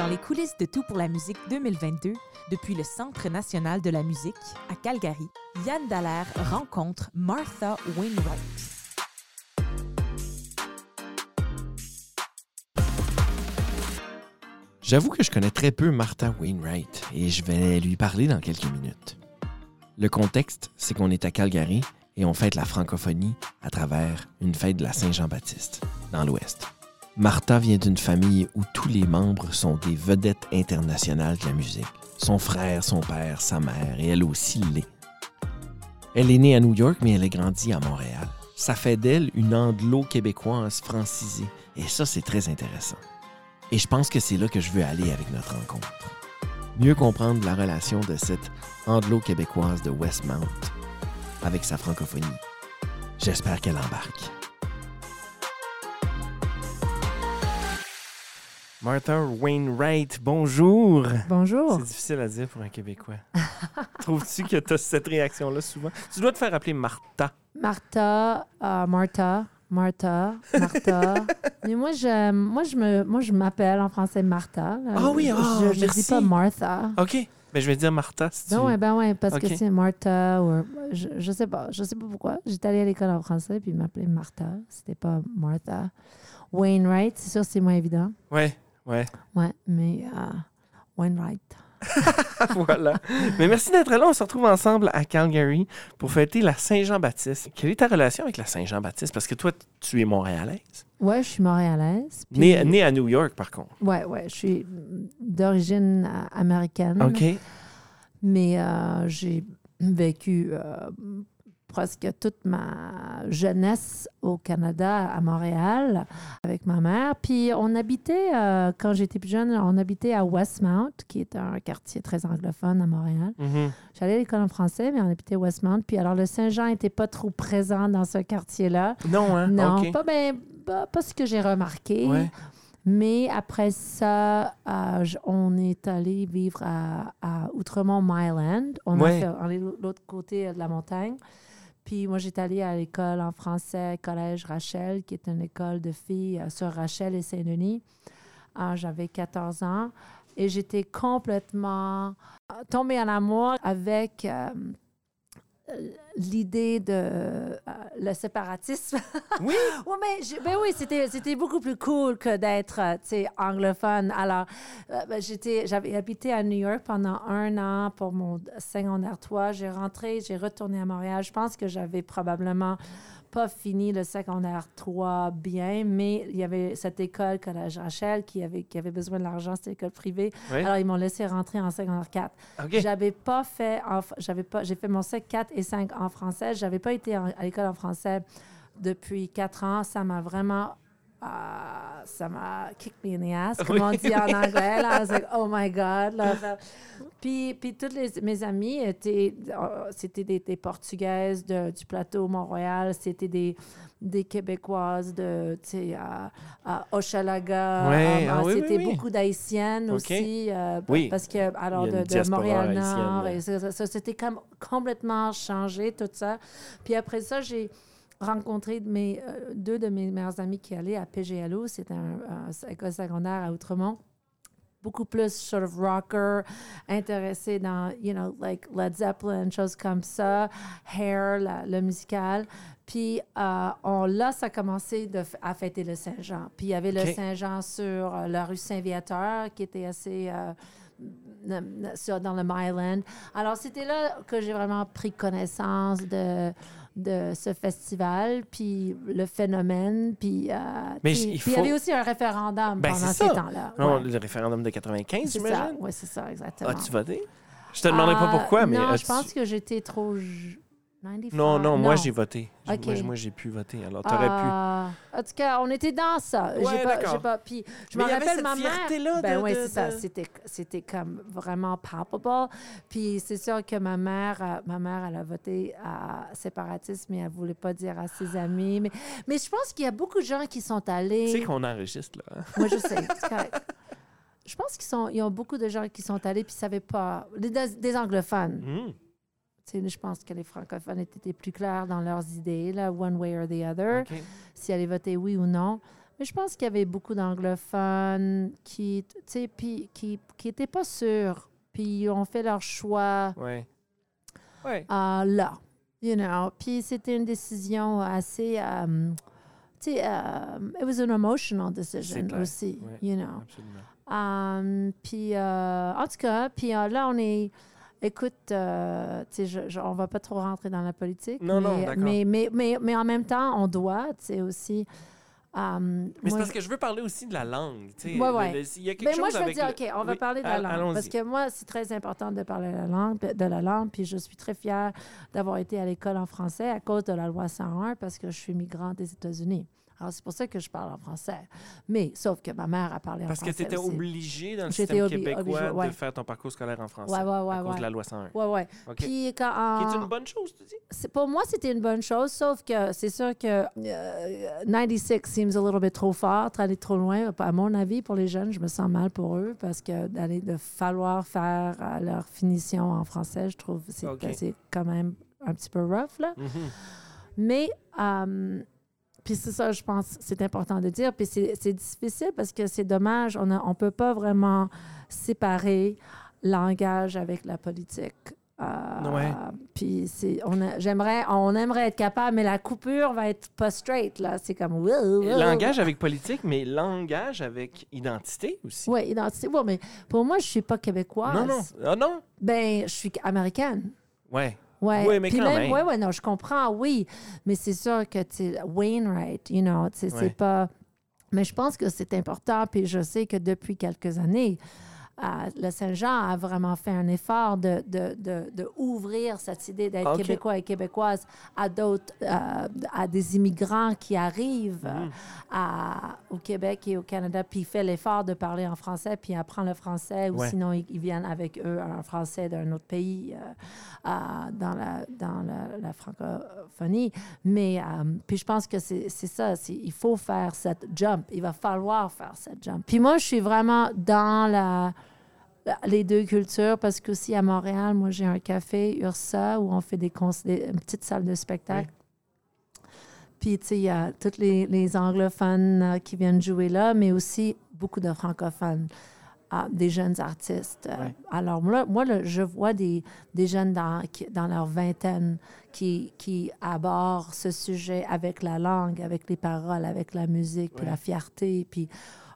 Dans les coulisses de Tout pour la musique 2022, depuis le Centre national de la musique à Calgary, Yann Dallaire rencontre Martha Wainwright. J'avoue que je connais très peu Martha Wainwright et je vais lui parler dans quelques minutes. Le contexte, c'est qu'on est à Calgary et on fête la francophonie à travers une fête de la Saint-Jean-Baptiste, dans l'Ouest. Martha vient d'une famille où tous les membres sont des vedettes internationales de la musique. Son frère, son père, sa mère et elle aussi l'est. Elle est née à New York, mais elle a grandi à Montréal. Ça fait d'elle une anglo-québécoise francisée. Et ça, c'est très intéressant. Et je pense que c'est là que je veux aller avec notre rencontre. Mieux comprendre la relation de cette anglo-québécoise de Westmount avec sa francophonie. J'espère qu'elle embarque. Martha Wainwright, bonjour. Bonjour. C'est difficile à dire pour un Québécois. Trouves-tu que tu as cette réaction-là souvent? Tu dois te faire appeler Martha. Martha, euh, Martha, Martha, Martha. Mais moi, je, moi, je me, moi, je m'appelle en français Martha. Ah oui, je, ah, je, je dis merci. pas Martha. OK. Ben, je vais dire Martha si tu Ben ouais, ben ouais, parce que c'est Martha ou je, je sais pas, je sais pas pourquoi. J'étais allée à l'école en français puis ils m'appelaient Martha, c'était pas Martha. Wainwright, c'est sûr c'est moins évident. Ouais, ouais. Ouais, mais euh, Wainwright. voilà. Mais merci d'être là. On se retrouve ensemble à Calgary pour fêter la Saint-Jean-Baptiste. Quelle est ta relation avec la Saint-Jean-Baptiste? Parce que toi, tu es montréalaise. Ouais, je suis montréalaise. puis- Née née à New York, par contre. Ouais, ouais, je suis d'origine euh, américaine. OK. Mais euh, j'ai vécu euh, presque toute ma jeunesse au Canada, à Montréal, avec ma mère. Puis on habitait, euh, quand j'étais plus jeune, on habitait à Westmount, qui est un quartier très anglophone à Montréal. Mhm. J'allais à l'école en français, mais on habitait Westmount. Puis alors le Saint-Jean n'était pas trop présent dans ce quartier-là. Non, hein? Non, pas, ben, pas, pas ce que j'ai remarqué. Ouais. Mais après ça, euh, on est allé vivre à, à Outremont, Myland. On, Ouais. on est de l'autre côté de la montagne. Puis moi, j'étais allée à l'école en français, Collège Rachel, qui est une école de filles euh, sur Rachel et Saint-Denis. Euh, J'avais 14 ans et j'étais complètement euh, tombée en amour avec euh, l'idée de euh, le séparatisme. Oui. Oui, mais ben oui, c'était, c'était beaucoup plus cool que d'être, euh, tu sais, anglophone. Alors, euh, ben, j'étais, j'avais habité à New York pendant un an pour mon secondaire 3. J'ai rentré, j'ai retourné à Montréal. Je pense que j'avais probablement pas fini le secondaire 3 bien, mais il y avait cette école, Collège Rachel, qui avait, qui avait besoin de l'argent, c'était école privée. Alors, ils m'ont laissé rentrer en secondaire 4. OK. J'avais pas fait, j'avais pas, j'ai fait mon sec 4 et 5 en français. J'avais pas été en- à l'école en français depuis 4 ans. Ça m'a vraiment, ah, ça m'a kick me in the ass, comme on dit en anglais. Là. I was like, oh my God. Là, puis, puis toutes les, mes amies étaient, euh, c'était des, des Portugaises de- du plateau Mont-Royal, c'était des, des Québécoises de, tu sais, à, à Hochelaga. Ouais, Euh, ah oui, oui, c'était oui. beaucoup d'Haïtiennes aussi. euh, Oui. Parce que, alors, de, de Montréal-Nord, ça- ça, c'était comme complètement changé, tout ça. Puis après ça, j'ai rencontré mes, euh, deux de mes meilleurs amis qui allaient à PGLO. C'était un, un école secondaire à Outremont. Beaucoup plus sort of rocker, intéressé dans, you know, like Led Zeppelin, choses comme ça, Hair, la- le musical. Puis euh, on, là, ça a commencé de, à fêter le Saint-Jean. Puis il y avait le. Saint-Jean sur euh, la rue Saint-Viateur, qui était assez euh, sur, dans le Myland. Alors, c'était là que j'ai vraiment pris connaissance de, de ce festival, puis le phénomène, puis, euh, Mais puis, il puis faut- y avait aussi un référendum Ben, pendant ces temps-là. Ouais. le référendum de 95, C'est ça, j'imagine? oui, c'est ça, exactement. As-tu voté? Je te demanderai pas Euh, pourquoi, mais. Non, je pense que j'étais trop... j- 95? Non, non, moi, j'ai voté. Moi, moi, j'ai pu voter. Alors, t'aurais pu. Ah, En tout cas, on était dans ça. Ouais, j'ai pas, pas, puis je me il y avait rappelle cette ma mère. Ben de- oui, c'est ça. de- C'était, c'était comme vraiment palpable. Puis c'est sûr que ma mère, euh, ma mère, elle a voté à séparatiste, mais elle voulait pas dire à ses amis. Mais, mais je pense qu'il y a beaucoup de gens qui sont Tu allés. sais qu'on enregistre, là. hein? Moi, je sais. Je pense qu'ils sont, il y a beaucoup de gens qui sont allés puis savaient pas. Des, des anglophones. Hmm. Je pense que les francophones étaient plus clairs dans leurs idées, là, one way or the other, OK. si allaient voter oui ou non. Mais je pense qu'il y avait beaucoup d'anglophones qui, tu sais, puis qui qui étaient pas sûrs, puis ils ont fait leur choix Ouais. Ouais. euh, là, you know. Puis c'était une décision assez, um, tu sais, um, it was an emotional decision aussi, ouais. you know. Absolument. Um, puis, euh, en tout cas, puis euh, là, on est. Écoute, euh, je, je- on va pas trop rentrer dans la politique. Non, non, mais, d'accord. mais, mais, mais, mais en même temps, on doit, aussi. um, Mais c'est parce que je veux parler aussi de la langue. tu sais. Ouais, Le- ouais. le- Il y a quelque ben, chose moi, je veux avec dire, le- OK, on va Oui, parler de la langue. allons-y. Parce que moi, c'est très important de parler de la langue, de la langue. Puis je suis très fière d'avoir été à l'école en français à cause de la loi 101 parce que je suis migrante des États-Unis. Alors, c'est pour ça que je parle en français. Mais, sauf que ma mère a parlé en Parce que français. tu étais aussi. obligé dans le système obli- québécois obligé, ouais. de faire ton parcours scolaire en français Ouais, ouais, ouais, à cause ouais. de la loi 101. Ouais, ouais. OK. Puis, quand, Qui est une bonne chose, tu dis? pour moi, c'était une bonne chose, sauf que c'est sûr que euh, 96 seems a little bit trop fort, aller trop loin. À mon avis, pour les jeunes, je me sens mal pour eux parce que d'aller de falloir faire euh, leur finition en français, je trouve que c'est quand même un petit peu rough, là. Mhm. Mais, euh, puis c'est ça, je pense, c'est important de dire. Puis c'est difficile parce que c'est dommage, on ne peut pas vraiment séparer langage avec la politique. Euh, Ouais. Puis c'est, on a- j'aimerais, on aimerait être capable, mais la coupure va être pas straight là. C'est comme wow, wow. Langage avec politique, mais langage avec identité aussi. Ouais, identité. Ouais, mais pour moi, je suis pas québécoise. Non, non. Ah non? Ben, je suis américaine. Ouais. Ouais. Oui, mais Puis quand même. Ouais, ouais, non, je comprends, oui. Mais c'est sûr que, tu Wainwright, you know, Ouais. c'est pas. Mais je pense que c'est important. Puis je sais que depuis quelques années, le Saint-Jean a vraiment fait un effort de, de, de, de ouvrir cette idée d'être Ok. québécois et québécoise à d'autres, euh, à des immigrants qui arrivent Mhm. à- au Québec et au Canada, puis il fait l'effort de parler en français, puis apprend le français, ou Ouais. sinon ils, ils viennent avec eux un français d'un autre pays euh, euh, dans, la, dans la, la francophonie. Mais euh, puis je pense que c'est c'est ça, il faut faire cette jump, il va falloir faire cette jump. Puis moi, je suis vraiment dans la- les deux cultures parce qu'aussi à Montréal, moi j'ai un café Ursa où on fait des, des- une petite salle de spectacle. Puis, tu sais, il y a tous les, les anglophones euh, qui viennent jouer là, mais aussi beaucoup de francophones, euh, des jeunes artistes. Euh. Alors, moi, moi là, je vois des, des jeunes dans, qui- dans leur vingtaine qui, qui abordent ce sujet avec la langue, avec les paroles, avec la musique, puis la fierté, puis...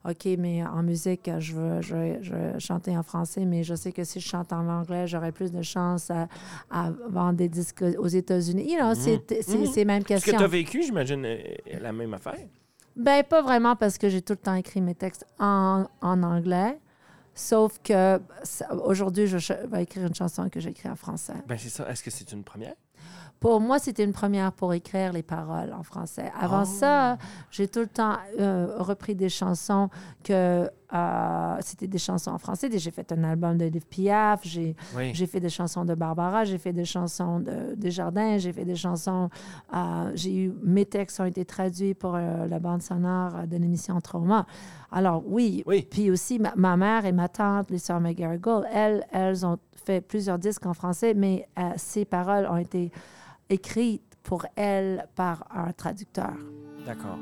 OK, mais en musique, je veux, je, veux- je veux chanter en français, mais je sais que si je chante en anglais, j'aurai plus de chances à, à vendre des disques aux États-Unis. You know, c'est c'est- Mhm. c'est même Ce que question. tu as vécu, j'imagine, euh, la même affaire. Ben, pas vraiment parce que j'ai tout le temps écrit mes textes en, en anglais. Sauf que aujourd'hui, je vais écrire une chanson que j'ai écrite en français. Ben c'est ça. Est-ce que c'est une première? Pour moi, c'était une première pour écrire les paroles en français. Avant Oh. ça, j'ai tout le temps euh, repris des chansons que euh, c'était des chansons en français. J'ai fait un album de Liv Piaf, j'ai Oui. fait des chansons de Barbara, j'ai fait des chansons de Desjardins, j'ai fait des chansons. euh, j'ai eu mes textes ont été traduits pour euh, la bande sonore de l'émission Trauma. Alors oui, Oui. puis aussi ma, ma mère et ma tante, les sœurs McGarrigle, elles, elles ont fait plusieurs disques en français, mais ces paroles ont été écrites pour elles par un traducteur. D'accord.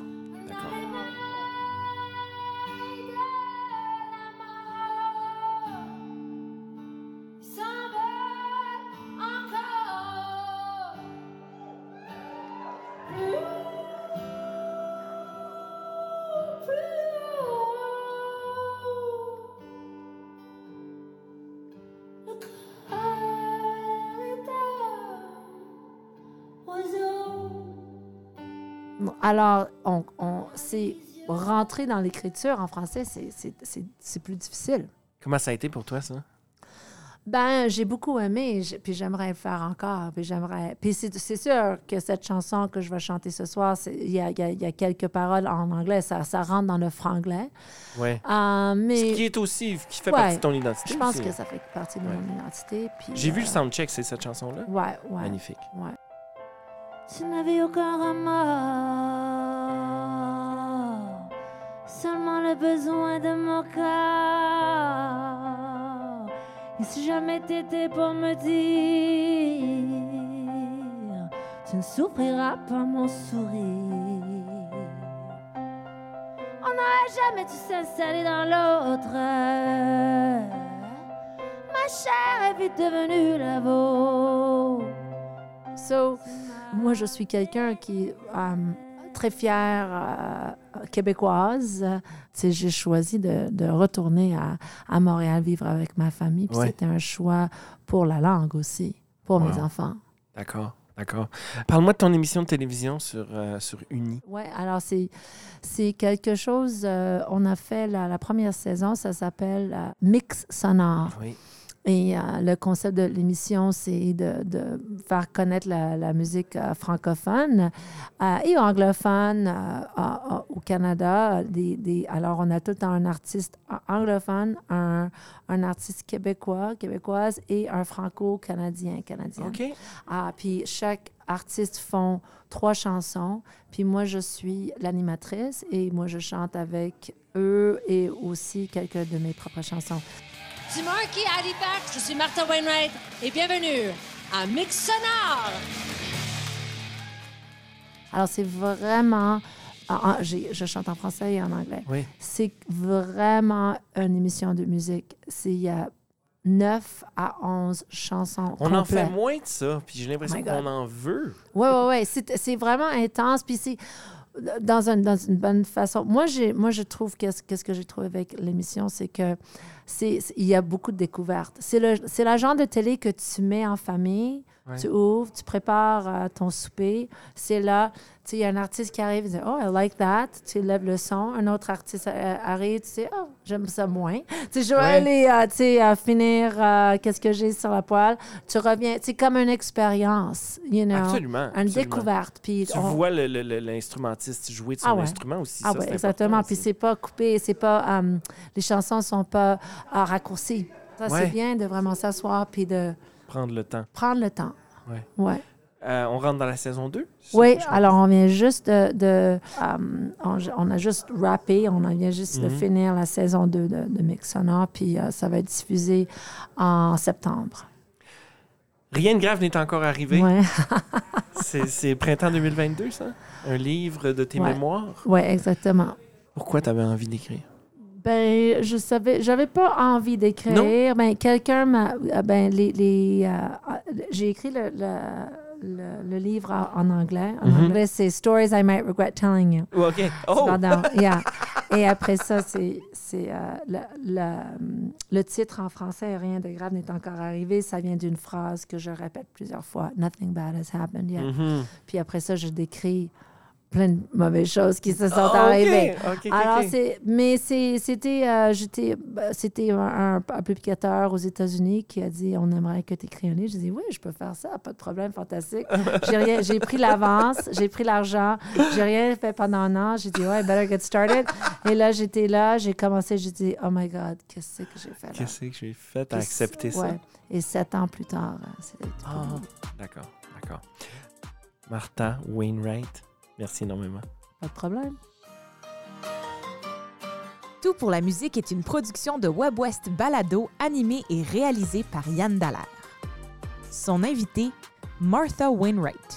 Alors, on, on, c'est rentrer dans l'écriture en français, c'est- plus difficile. Comment ça a été pour toi, ça? Ben, j'ai beaucoup aimé, puis j'aimerais le faire encore, puis j'aimerais... Puis c'est sûr que cette chanson que je vais chanter ce soir, il y y y a quelques paroles en anglais, ça, ça rentre dans le franglais. Ouais. Euh, Ce mais qui est aussi, qui fait Ouais. partie de ton identité. je pense aussi. que ça fait partie de Ouais. mon identité. J'ai vu le euh, soundcheck, c'est cette chanson-là. Ouais, ouais, Magnifique. ouais. Tu n'avais aucun remords, seulement le besoin de mon corps. Et si jamais t'étais pour me dire, tu ne souffriras pas mon sourire. jamais tu s'installer dans l'autre. Ma chair est vite devenue la vôtre. So, moi, je suis quelqu'un qui est euh, très fière euh, québécoise. J'ai choisi de, de retourner à, à Montréal vivre avec ma famille. Puis Ouais. c'était un choix pour la langue aussi, pour mes enfants. D'accord, d'accord. Parle-moi de ton émission de télévision sur, euh, sur Uni. Oui, alors c'est, c'est quelque chose, euh, on a fait la, la première saison, ça s'appelle euh, Mix sonore. Oui. Et euh, le concept de l'émission, c'est de, de faire connaître la, la musique euh, francophone euh, et anglophone au Canada. Des, des- alors, on a tout le temps un artiste anglophone, un, un artiste québécois, québécoise et un franco-canadien, canadien. OK. Ah, puis chaque artiste font trois chansons. Puis moi, je suis l'animatrice et moi, je chante avec eux et aussi quelques de mes propres chansons. Du Marquis à Halifax, je suis Martha Wainwright et bienvenue à Mix Sonore. Alors, c'est vraiment... ah, ah, je chante en français et en anglais. Oui. C'est vraiment une émission de musique. C'est- Il y a 9 à 11 chansons On en fait moins de ça, puis j'ai l'impression Oh qu'on en veut. Oui, oui, oui. C'est c'est vraiment intense. Puis c'est dans, un- dans une bonne façon. Moi, moi je trouve qu'est-ce, qu'est-ce que j'ai trouvé avec l'émission, c'est que il y a beaucoup de découvertes. C'est le, la genre de télé que tu mets en famille, Ouais. tu ouvres, tu prépares euh, ton souper. C'est là, tu sais, il y a un artiste qui arrive, il dit Oh, I like that. Tu lèves le son. Un autre artiste euh, arrive, tu sais Oh, j'aime ça moins. Tu sais, je vais Ouais. aller, euh, tu sais, finir euh, qu'est-ce que j'ai sur la poêle. Tu reviens, c'est comme une expérience, you know. Absolument. Une absolument. découverte. Puis Tu on- vois l'instrumentiste jouer de son Ah ouais. instrument aussi. Ah ça, oui, c'est exactement. Puis c'est pas coupé, c'est pas. euh, les chansons sont pas raccourcies. Ça, Ouais. c'est bien de vraiment s'asseoir puis de Prendre le temps. prendre le temps. Ouais. Euh, on rentre dans la saison 2? Oui, alors on vient juste de. de, euh, on, on a juste rappé, on vient juste de Mhm. finir la saison 2 de, de Mix Sonore, puis euh, ça va être diffusé en septembre. Rien de grave n'est encore arrivé. Ouais. C'est- printemps 2022, ça? Un livre de tes Ouais. mémoires? ouais, exactement. Pourquoi tu avais envie d'écrire? Ben, je savais, j'avais pas envie d'écrire. Ben, quelqu'un m'a, euh, ben, les, les, euh, j'ai écrit le, le, le, le livre en, en anglais. En Mhm. anglais, c'est Stories I Might Regret Telling You. OK. Oh! Pardon, yeah. Et après ça, c'est, euh, le, le, le titre en français, Rien de grave n'est encore arrivé. Ça vient d'une phrase que je répète plusieurs fois. Nothing bad has happened yet. Mhm. Puis après ça, je décris plein de mauvaises choses qui se sont arrivées. Alors, c'est, mais c'est, c'était, euh, j'étais, c'était un, un- un publicateur aux États-Unis qui a dit on aimerait que tu écris un livre. J'ai dit oui, je peux faire ça, pas de problème, fantastique. J'ai, rien, j'ai pris l'avance, j'ai pris l'argent, j'ai rien fait pendant un an. J'ai dit ouais, better get started. Et là, j'étais là, j'ai commencé, j'ai dit oh my God, qu'est-ce que j'ai fait là? Qu'est-ce que j'ai fait à accepter ça? ouais. Et sept ans plus tard, euh, c'était Ah, d'accord, d'accord. Martha Wainwright, merci énormément. pas de problème. Tout pour la musique est une production de WebWest Balado animée et réalisée par Yann Dallaire. Son invité, Martha Wainwright.